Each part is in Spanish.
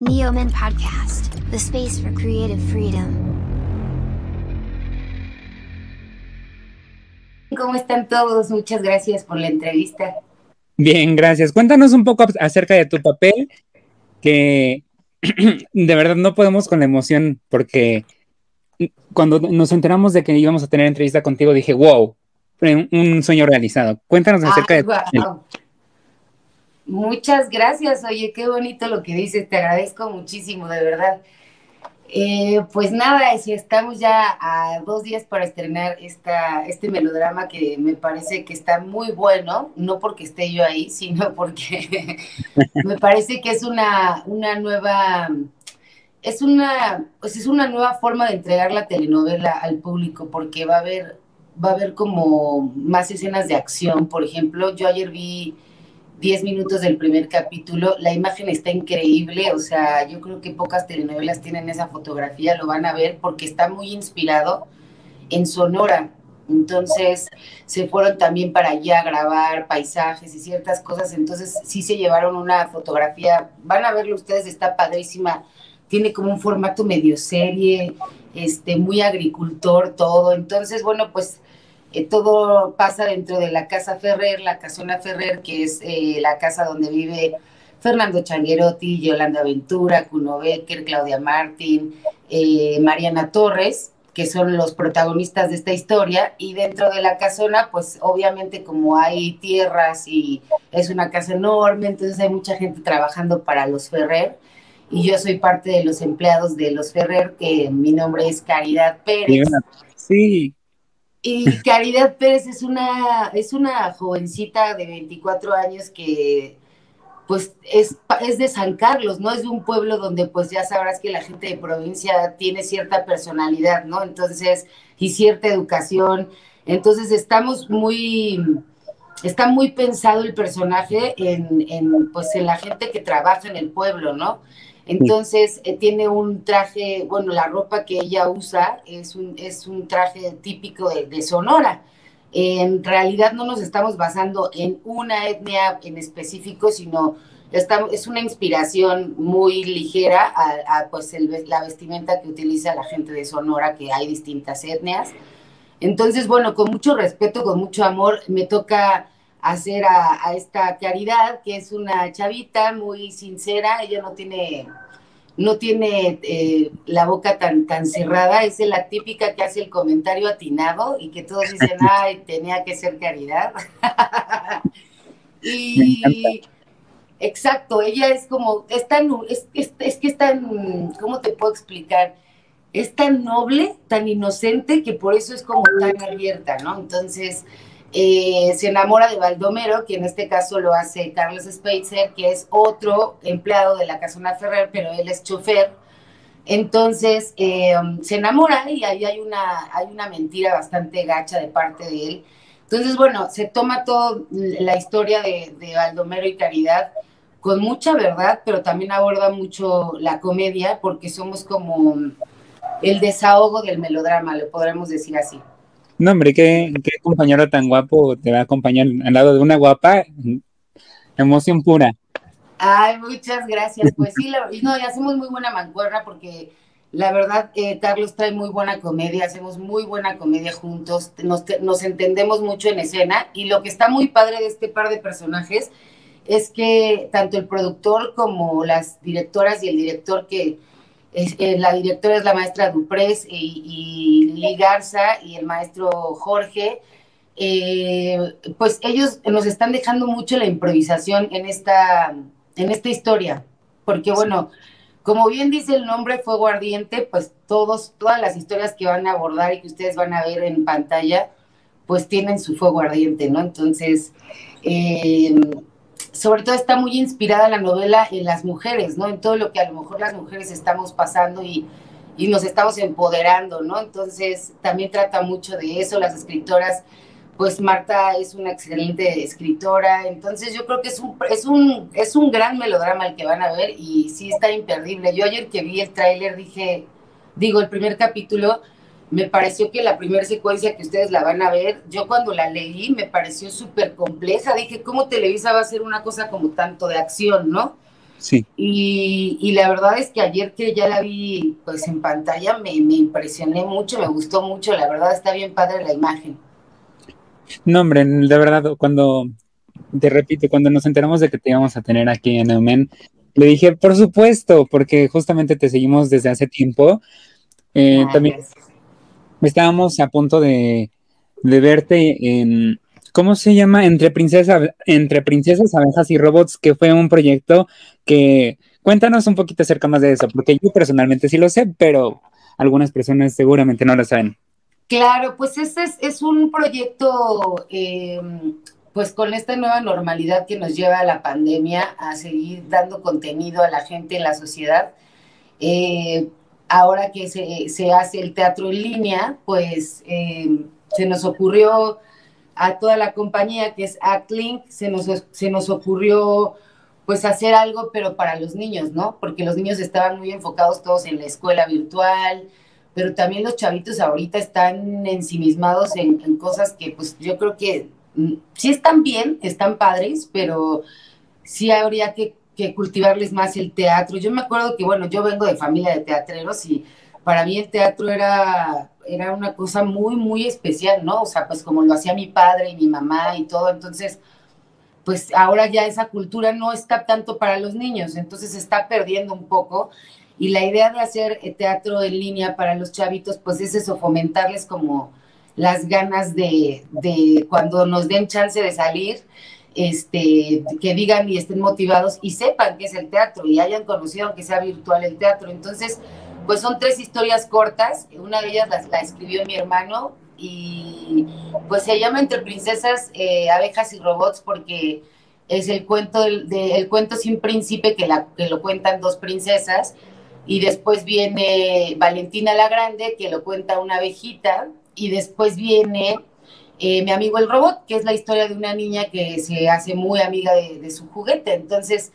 Neoman Podcast, the space for creative freedom. ¿Cómo están todos? Muchas gracias por la entrevista. Bien, gracias. Cuéntanos un poco acerca de tu papel, que de verdad no podemos con la emoción, porque cuando nos enteramos de que íbamos a tener entrevista contigo, dije, wow, un sueño realizado. Cuéntanos acerca de... Wow. Muchas gracias, oye, qué bonito lo que dices, te agradezco muchísimo, de verdad. Eh, pues nada, si estamos ya a dos días para estrenar esta, este melodrama que me parece que está muy bueno, no porque esté yo ahí, sino porque me parece que es una, una nueva, es una, pues es una nueva forma de entregar la telenovela al público, porque va a haber, va a haber como más escenas de acción. Por ejemplo, yo ayer vi 10 minutos del primer capítulo. La imagen está increíble, o sea, yo creo que pocas telenovelas tienen esa fotografía, lo van a ver porque está muy inspirado en Sonora. Entonces se fueron también para allá a grabar paisajes y ciertas cosas. Entonces sí se llevaron una fotografía. Van a verlo ustedes, está padrísima. Tiene como un formato medio serie, este, muy agricultor todo. Entonces, bueno, pues eh, todo pasa dentro de la Casa Ferrer, la Casona Ferrer, que es eh, la casa donde vive Fernando Changuerotti, Yolanda Ventura, Cuno Becker, Claudia Martín, eh, Mariana Torres, que son los protagonistas de esta historia. Y dentro de la casona, pues obviamente como hay tierras y es una casa enorme, entonces hay mucha gente trabajando para los Ferrer. Y yo soy parte de los empleados de los Ferrer, que mi nombre es Caridad Pérez. Sí, y Caridad Pérez es una, es una jovencita de 24 años que pues es, es de San Carlos, ¿no? Es de un pueblo donde pues ya sabrás que la gente de provincia tiene cierta personalidad, ¿no? Entonces, y cierta educación. Entonces estamos muy, está muy pensado el personaje en, en, pues en la gente que trabaja en el pueblo, ¿no? Entonces eh, tiene un traje, bueno, la ropa que ella usa es un, es un traje típico de, Sonora. En realidad no nos estamos basando en una etnia en específico, sino estamos, es una inspiración muy ligera a, pues la vestimenta que utiliza la gente de Sonora, que hay distintas etnias. Entonces, bueno, con mucho respeto, con mucho amor, me toca hacer a, esta Caridad, que es una chavita muy sincera, ella no tiene, no tiene eh, la boca tan, tan cerrada, es la típica que hace el comentario atinado y que todos dicen, ay, tenía que ser Caridad. y exacto, ella es como, es tan, es, es, es que es tan, ¿cómo te puedo explicar? Es tan noble, tan inocente, que por eso es como tan abierta, ¿no? Entonces, eh, se enamora de Baldomero, que en este caso lo hace Carlos Speitzer, que es otro empleado de la Casona Ferrer, pero él es chofer. Entonces eh, se enamora y ahí hay una, hay una mentira bastante gacha de parte de él. Entonces, bueno, se toma toda la historia de, de Baldomero y Caridad con mucha verdad, pero también aborda mucho la comedia, porque somos como el desahogo del melodrama, lo podremos decir así. No, hombre, qué, compañero tan guapo te va a acompañar al lado de una guapa. Emoción pura. Ay, muchas gracias. Pues sí, y no, hacemos muy buena mancuerna porque la verdad, eh, Carlos trae muy buena comedia, hacemos muy buena comedia juntos, nos entendemos mucho en escena y lo que está muy padre de este par de personajes es que tanto el productor como las directoras y el director que eh, la directora es la maestra Duprés y, y Lili Garza y el maestro Jorge. Eh, pues ellos nos están dejando mucho la improvisación en esta, en esta historia, porque bueno, como bien dice el nombre Fuego Ardiente, pues todos, todas las historias que van a abordar y que ustedes van a ver en pantalla, pues tienen su fuego ardiente, ¿no? Entonces, eh, sobre todo está muy inspirada la novela en las mujeres, ¿no? En todo lo que a lo mejor las mujeres estamos pasando y, nos estamos empoderando, ¿no? Entonces también trata mucho de eso, las escritoras, pues Marta es una excelente escritora, entonces yo creo que es un, es un, es un gran melodrama el que van a ver y sí está imperdible. Yo ayer que vi el tráiler dije, digo, el primer capítulo, me pareció que la primera secuencia que ustedes la van a ver, yo cuando la leí me pareció súper compleja. Dije, ¿cómo Televisa va a hacer una cosa como tanto de acción, no? Sí. Y, y, la verdad es que ayer que ya la vi pues en pantalla me, me, impresioné mucho, me gustó mucho, la verdad está bien padre la imagen. No, hombre, de verdad, cuando, te repito, cuando nos enteramos de que te íbamos a tener aquí en Eumen, le dije, por supuesto, porque justamente te seguimos desde hace tiempo. Eh, ah, también estábamos a punto de, verte en, ¿cómo se llama? Entre, princesa, entre princesas, abejas y robots, que fue un proyecto que cuéntanos un poquito acerca más de eso, porque yo personalmente sí lo sé, pero algunas personas seguramente no lo saben. Claro, pues este es, es un proyecto, eh, pues con esta nueva normalidad que nos lleva a la pandemia a seguir dando contenido a la gente en la sociedad. Eh, ahora que se, se, hace el teatro en línea, pues eh, se nos ocurrió a toda la compañía que es ActLink, se nos, se nos ocurrió pues hacer algo, pero para los niños, ¿no? Porque los niños estaban muy enfocados todos en la escuela virtual, pero también los chavitos ahorita están ensimismados en, en cosas que pues yo creo que mm, sí están bien, están padres, pero sí habría que, que cultivarles más el teatro. Yo me acuerdo que, bueno, yo vengo de familia de teatreros y para mí el teatro era, era una cosa muy, muy especial, ¿no? O sea, pues como lo hacía mi padre y mi mamá y todo, entonces, pues ahora ya esa cultura no está tanto para los niños, entonces se está perdiendo un poco. Y la idea de hacer eh, teatro en línea para los chavitos, pues es eso, fomentarles como las ganas de, de cuando nos den chance de salir, este, que digan y estén motivados y sepan qué es el teatro y hayan conocido, aunque sea virtual, el teatro. Entonces, pues son tres historias cortas, una de ellas la, escribió mi hermano y pues se llama Entre Princesas, eh, Abejas y Robots porque es el cuento, de, cuento sin príncipe que, la, que lo cuentan dos princesas. Y después viene Valentina la Grande que lo cuenta una abejita. Y después viene eh, mi amigo el robot, que es la historia de una niña que se hace muy amiga de, de su juguete. Entonces,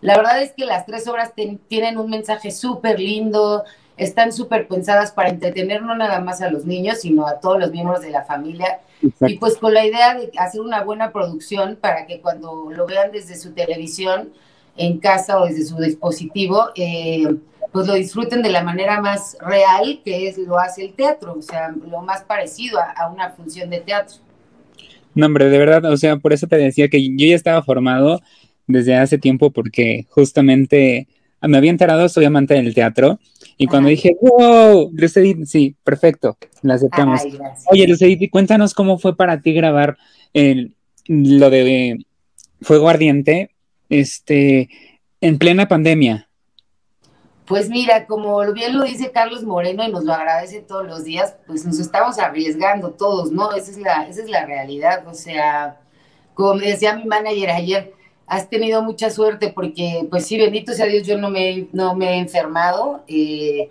la verdad es que las tres obras tienen un mensaje súper lindo, están súper pensadas para entretener no nada más a los niños, sino a todos los miembros de la familia. Y pues con la idea de hacer una buena producción para que cuando lo vean desde su televisión, en casa o desde su dispositivo, eh, pues lo disfruten de la manera más real que es lo hace el teatro, o sea, lo más parecido a, a una función de teatro. No, hombre, de verdad, o sea, por eso te decía que yo ya estaba formado desde hace tiempo porque justamente me había enterado, soy amante del teatro, y cuando dije, wow, Lucedit, sí, perfecto, la aceptamos. Oye, Lucedit, cuéntanos cómo fue para ti grabar el, lo de Fuego Ardiente este, en plena pandemia. Pues mira, como bien lo dice Carlos Moreno y nos lo agradece todos los días, pues nos estamos arriesgando todos, ¿no? Esa es la, esa es la realidad, o sea, como decía mi manager ayer, has tenido mucha suerte porque, pues sí, bendito sea Dios, yo no me, no me he enfermado. Eh,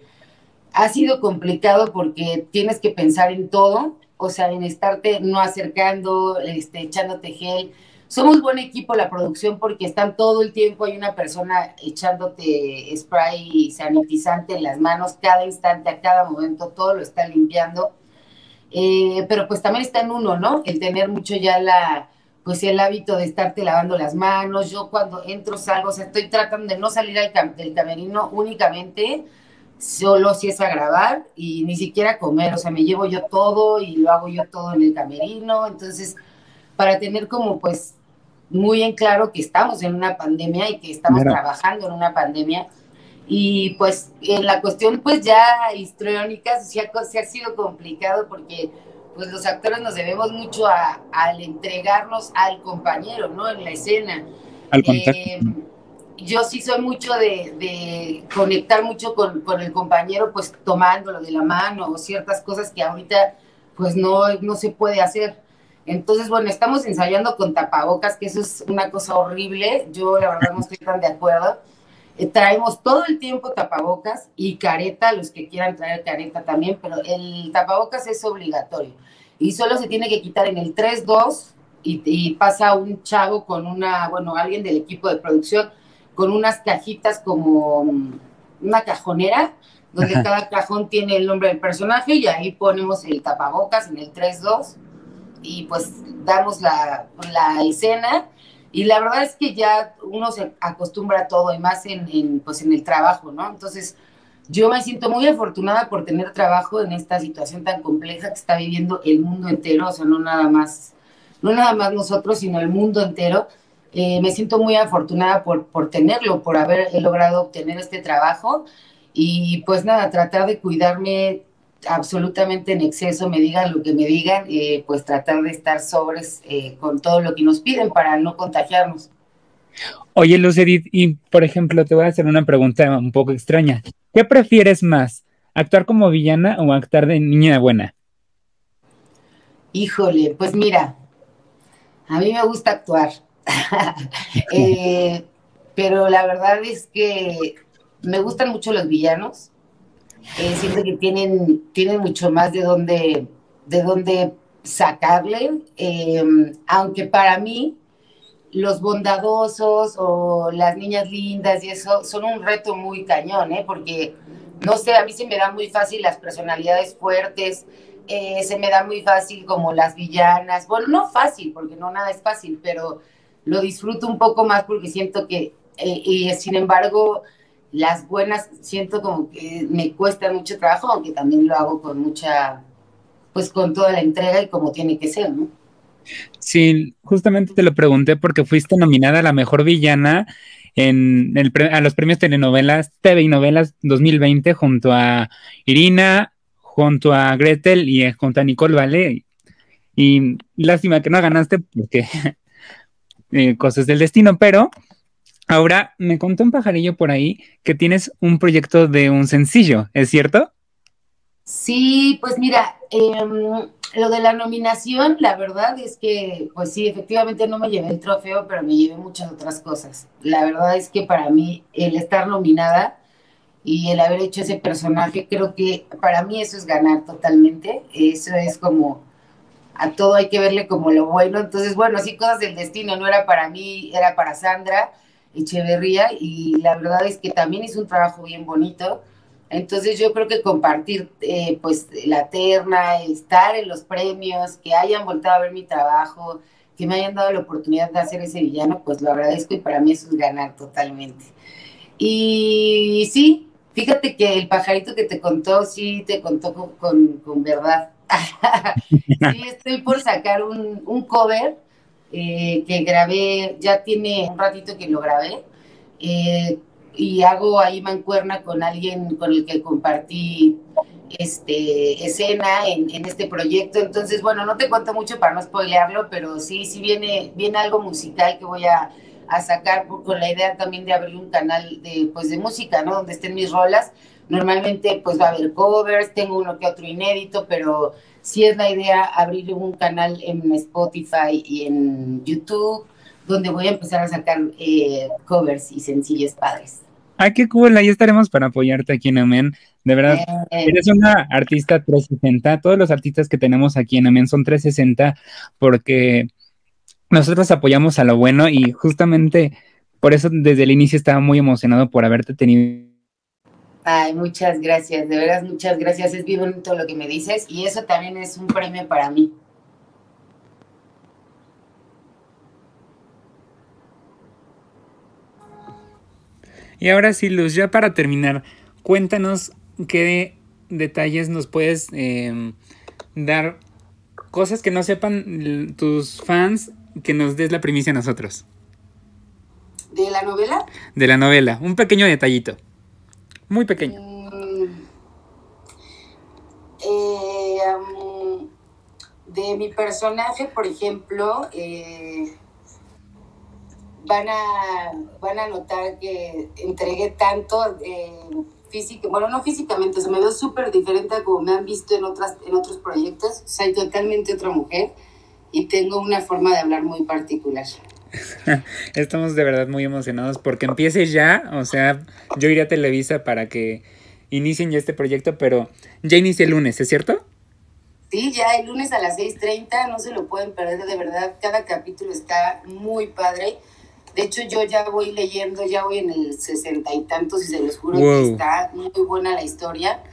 ha sido complicado porque tienes que pensar en todo, o sea, en estarte no acercando, este, echándote gel. Somos buen equipo la producción porque están todo el tiempo, hay una persona echándote spray sanitizante en las manos cada instante, a cada momento, todo lo está limpiando. Eh, pero pues también está en uno, ¿no? El tener mucho ya la, pues el hábito de estarte lavando las manos. Yo cuando entro, salgo, o sea, estoy tratando de no salir del camerino únicamente, solo si es a grabar y ni siquiera comer, o sea, me llevo yo todo y lo hago yo todo en el camerino. Entonces, para tener como pues muy en claro que estamos en una pandemia y que estamos trabajando en una pandemia. Y pues en la cuestión pues ya histriónica se ha sido complicado porque pues los actores nos debemos mucho a, al entregarnos al compañero, ¿no? En la escena. Al eh, yo sí soy mucho de, de conectar mucho con, con, el compañero, pues tomándolo de la mano o ciertas cosas que ahorita pues no, no se puede hacer. Entonces, bueno, estamos ensayando con tapabocas, que eso es una cosa horrible. Yo la verdad no estoy tan de acuerdo. Eh, traemos todo el tiempo tapabocas y careta, los que quieran traer careta también, pero el tapabocas es obligatorio y solo se tiene que quitar en el 3-2 y, pasa un chavo con una, bueno, alguien del equipo de producción con unas cajitas como mm, una cajonera, donde cada cajón tiene el nombre del personaje y ahí ponemos el tapabocas en el 3-2 y pues damos la, la escena Y la verdad es que ya uno se acostumbra a todo y más en, en, pues en el trabajo, ¿no? Entonces, yo me siento muy afortunada por tener trabajo en esta situación tan compleja que está viviendo el mundo entero, o sea, no nada más, no nada más nosotros, sino el mundo entero. Eh, me siento muy afortunada por, por tenerlo, por haber logrado obtener este trabajo y pues nada, tratar de cuidarme absolutamente en exceso, me digan lo que me digan, eh, pues tratar de estar sobres eh, con todo lo que nos piden para no contagiarnos. Oye, Luz Edith, y por ejemplo, te voy a hacer una pregunta un poco extraña. ¿Qué prefieres más? ¿Actuar como villana o actuar de niña buena? Híjole, pues mira, a mí me gusta actuar, eh, pero la verdad es que me gustan mucho los villanos. Eh, siento que tienen, tienen mucho más de dónde, de dónde sacarle, eh, aunque para mí los bondadosos o las niñas lindas y eso son un reto muy cañón, ¿eh? Porque, no sé, a mí se me da muy fácil las personalidades fuertes, eh, se me da muy fácil como las villanas, bueno, no fácil, porque no nada es fácil, pero lo disfruto un poco más porque siento que, eh, y sin embargo, las buenas siento como que me cuesta mucho trabajo, aunque también lo hago con mucha, pues con toda la entrega y como tiene que ser, ¿no? Sí, justamente te lo pregunté porque fuiste nominada a la mejor villana en el, a los premios telenovelas, TV y novelas 2020 junto a Irina, junto a Gretel y eh, junto a Nicole Vale. Y lástima que no ganaste porque eh, cosas del destino, pero ahora me contó un pajarillo por ahí que tienes un proyecto de un sencillo, ¿es cierto? Sí, pues mira, eh, lo de la nominación, la verdad es que, pues sí, efectivamente no me llevé el trofeo, pero me llevé muchas otras cosas. La verdad es que para mí el estar nominada y el haber hecho ese personaje, creo que para mí eso es ganar totalmente. Eso es como, a todo hay que verle como lo bueno. Entonces, bueno, sí, cosas del destino, no era para mí, era para Sandra Echeverría y la verdad es que también hizo un trabajo bien bonito entonces yo creo que compartir eh, pues la terna, estar en los premios, que hayan voltado a ver mi trabajo, que me hayan dado la oportunidad de hacer ese villano, pues lo agradezco y para mí eso es ganar totalmente. Y sí, fíjate que el pajarito que te contó, sí te contó con, con, verdad. sí, estoy por sacar un, un cover eh, que grabé, ya tiene un ratito que lo grabé. Eh, y hago ahí mancuerna con alguien con el que compartí este, escena en, en, este proyecto. Entonces, bueno, no te cuento mucho para no spoilearlo, pero sí, sí viene, viene algo musical que voy a, a sacar con la idea también de abrir un canal de, pues, de música, ¿no? Donde estén mis rolas. Normalmente, pues va a haber covers, tengo uno que otro inédito, pero sí es la idea abrir un canal en Spotify y en YouTube donde voy a empezar a sacar eh, covers y sencillos padres. Ay, qué cool, ahí estaremos para apoyarte aquí en Amen. De verdad, eh, eres una artista 360. Todos los artistas que tenemos aquí en Amen son 360 porque nosotros apoyamos a lo bueno y justamente por eso desde el inicio estaba muy emocionado por haberte tenido. Ay, muchas gracias, de verdad, muchas gracias. Es bien bonito lo que me dices y eso también es un premio para mí. Y ahora sí, Luz, ya para terminar, cuéntanos qué detalles nos puedes em, dar, cosas que no sepan tus fans, que nos des la primicia a nosotros. ¿De la novela? De la novela, un pequeño detallito. Muy pequeño. Mm, eh, de mi personaje, por ejemplo, eh, van a, van a notar que entregué tanto eh, bueno, no físicamente, se me veo súper diferente a como me han visto en, otras, en otros proyectos. Soy totalmente otra mujer y tengo una forma de hablar muy particular. Estamos de verdad muy emocionados porque empiece ya, o sea, yo iré a Televisa para que inicien ya este proyecto, pero ya inicia el lunes, ¿es cierto? Sí, ya el lunes a las 6.30, no se lo pueden perder, de verdad, cada capítulo está muy padre. De hecho, yo ya voy leyendo, ya voy en el sesenta y tantos y se los juro que está muy buena la historia.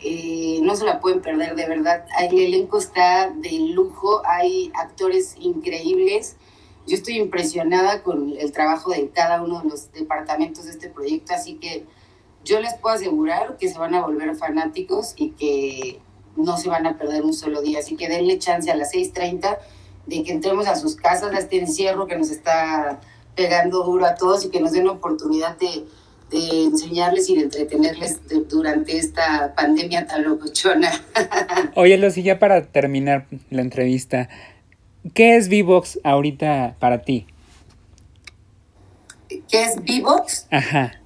Eh, no se la pueden perder, de verdad. El elenco está de lujo, hay actores increíbles. Yo estoy impresionada con el trabajo de cada uno de los departamentos de este proyecto, así que yo les puedo asegurar que se van a volver fanáticos y que no se van a perder un solo día. Así que denle chance a las 6.30 de que entremos a sus casas a este encierro que nos está pegando duro a todos y que nos den oportunidad de, de enseñarles y de entretenerles durante esta pandemia tan locochona. Oye, Lucy, ya para terminar la entrevista, ¿qué es V-Box ahorita para ti? ¿Qué es V-Box? Ajá.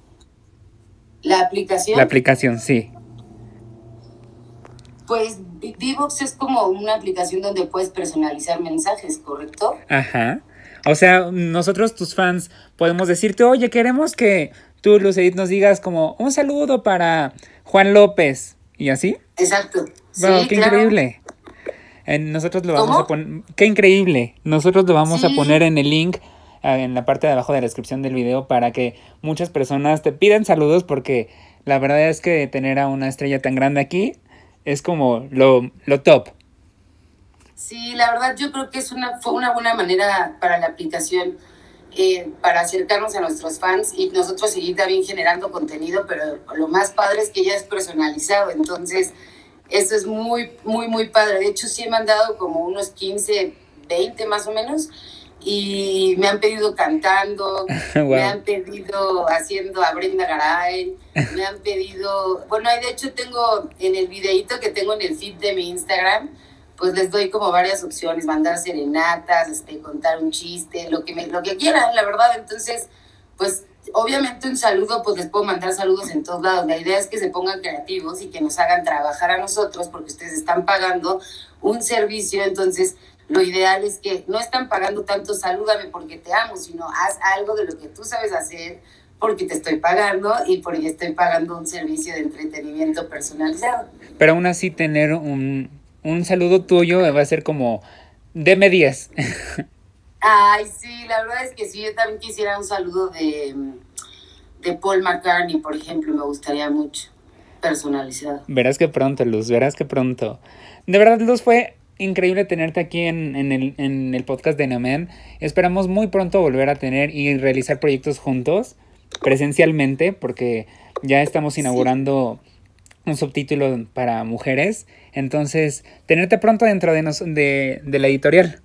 La aplicación. La aplicación, sí. Pues Vivox es como una aplicación donde puedes personalizar mensajes, ¿correcto? Ajá. O sea, nosotros tus fans podemos decirte, oye, queremos que tú, Lucedit, nos digas como un saludo para Juan López y así. Exacto. Wow, qué increíble. Nosotros lo vamos a poner, qué increíble. Nosotros lo vamos a poner en el link ah, en la parte de abajo de la descripción del video para que muchas personas te pidan saludos porque la verdad es que tener a una estrella tan grande aquí es como lo, lo top. Sí, la verdad yo creo que es una, fue una buena manera para la aplicación eh, para acercarnos a nuestros fans y nosotros seguir también generando contenido, pero lo más padre es que ya es personalizado, entonces eso es muy, muy, muy padre. De hecho, sí he mandado como unos 15, 20 más o menos y me han pedido cantando, me han pedido haciendo a Brenda Garay, me han pedido, bueno, de hecho tengo en el videito que tengo en el feed de mi Instagram, pues les doy como varias opciones, mandar serenatas, este, contar un chiste, lo que me, lo que quieran, la verdad, entonces, pues obviamente un saludo, pues les puedo mandar saludos en todos lados. La idea es que se pongan creativos y que nos hagan trabajar a nosotros porque ustedes están pagando un servicio, entonces lo ideal es que no están pagando tanto salúdame porque te amo, sino haz algo de lo que tú sabes hacer porque te estoy pagando y porque estoy pagando un servicio de entretenimiento personalizado. Pero aún así tener un, un saludo tuyo va a ser como, deme 10. Ay, sí, la verdad es que sí, yo también quisiera un saludo de, de Paul McCartney, por ejemplo, me gustaría mucho, personalizado. Verás que pronto, Luz, verás que pronto. De verdad, Luz, fue increíble tenerte aquí en, el, en el podcast de Namen. Esperamos muy pronto volver a tener y realizar proyectos juntos, presencialmente, porque ya estamos inaugurando un subtítulo para mujeres. Entonces, tenerte pronto dentro de, de, de la editorial.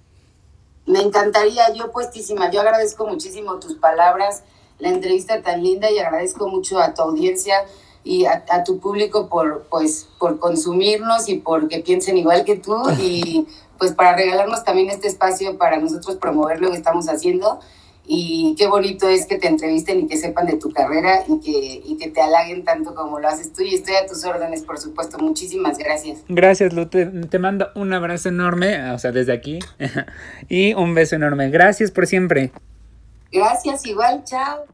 Me encantaría, yo puestísima. Yo agradezco muchísimo tus palabras, la entrevista tan linda y agradezco mucho a tu audiencia y a, tu público por, pues, por consumirnos y porque piensen igual que tú y pues para regalarnos también este espacio para nosotros promover lo que estamos haciendo y qué bonito es que te entrevisten y que sepan de tu carrera y que, y que te halaguen tanto como lo haces tú y estoy a tus órdenes, por supuesto. Muchísimas gracias. Gracias, Lu. Te, te mando un abrazo enorme, o sea, desde aquí, y un beso enorme. Gracias por siempre. Gracias, igual, chao.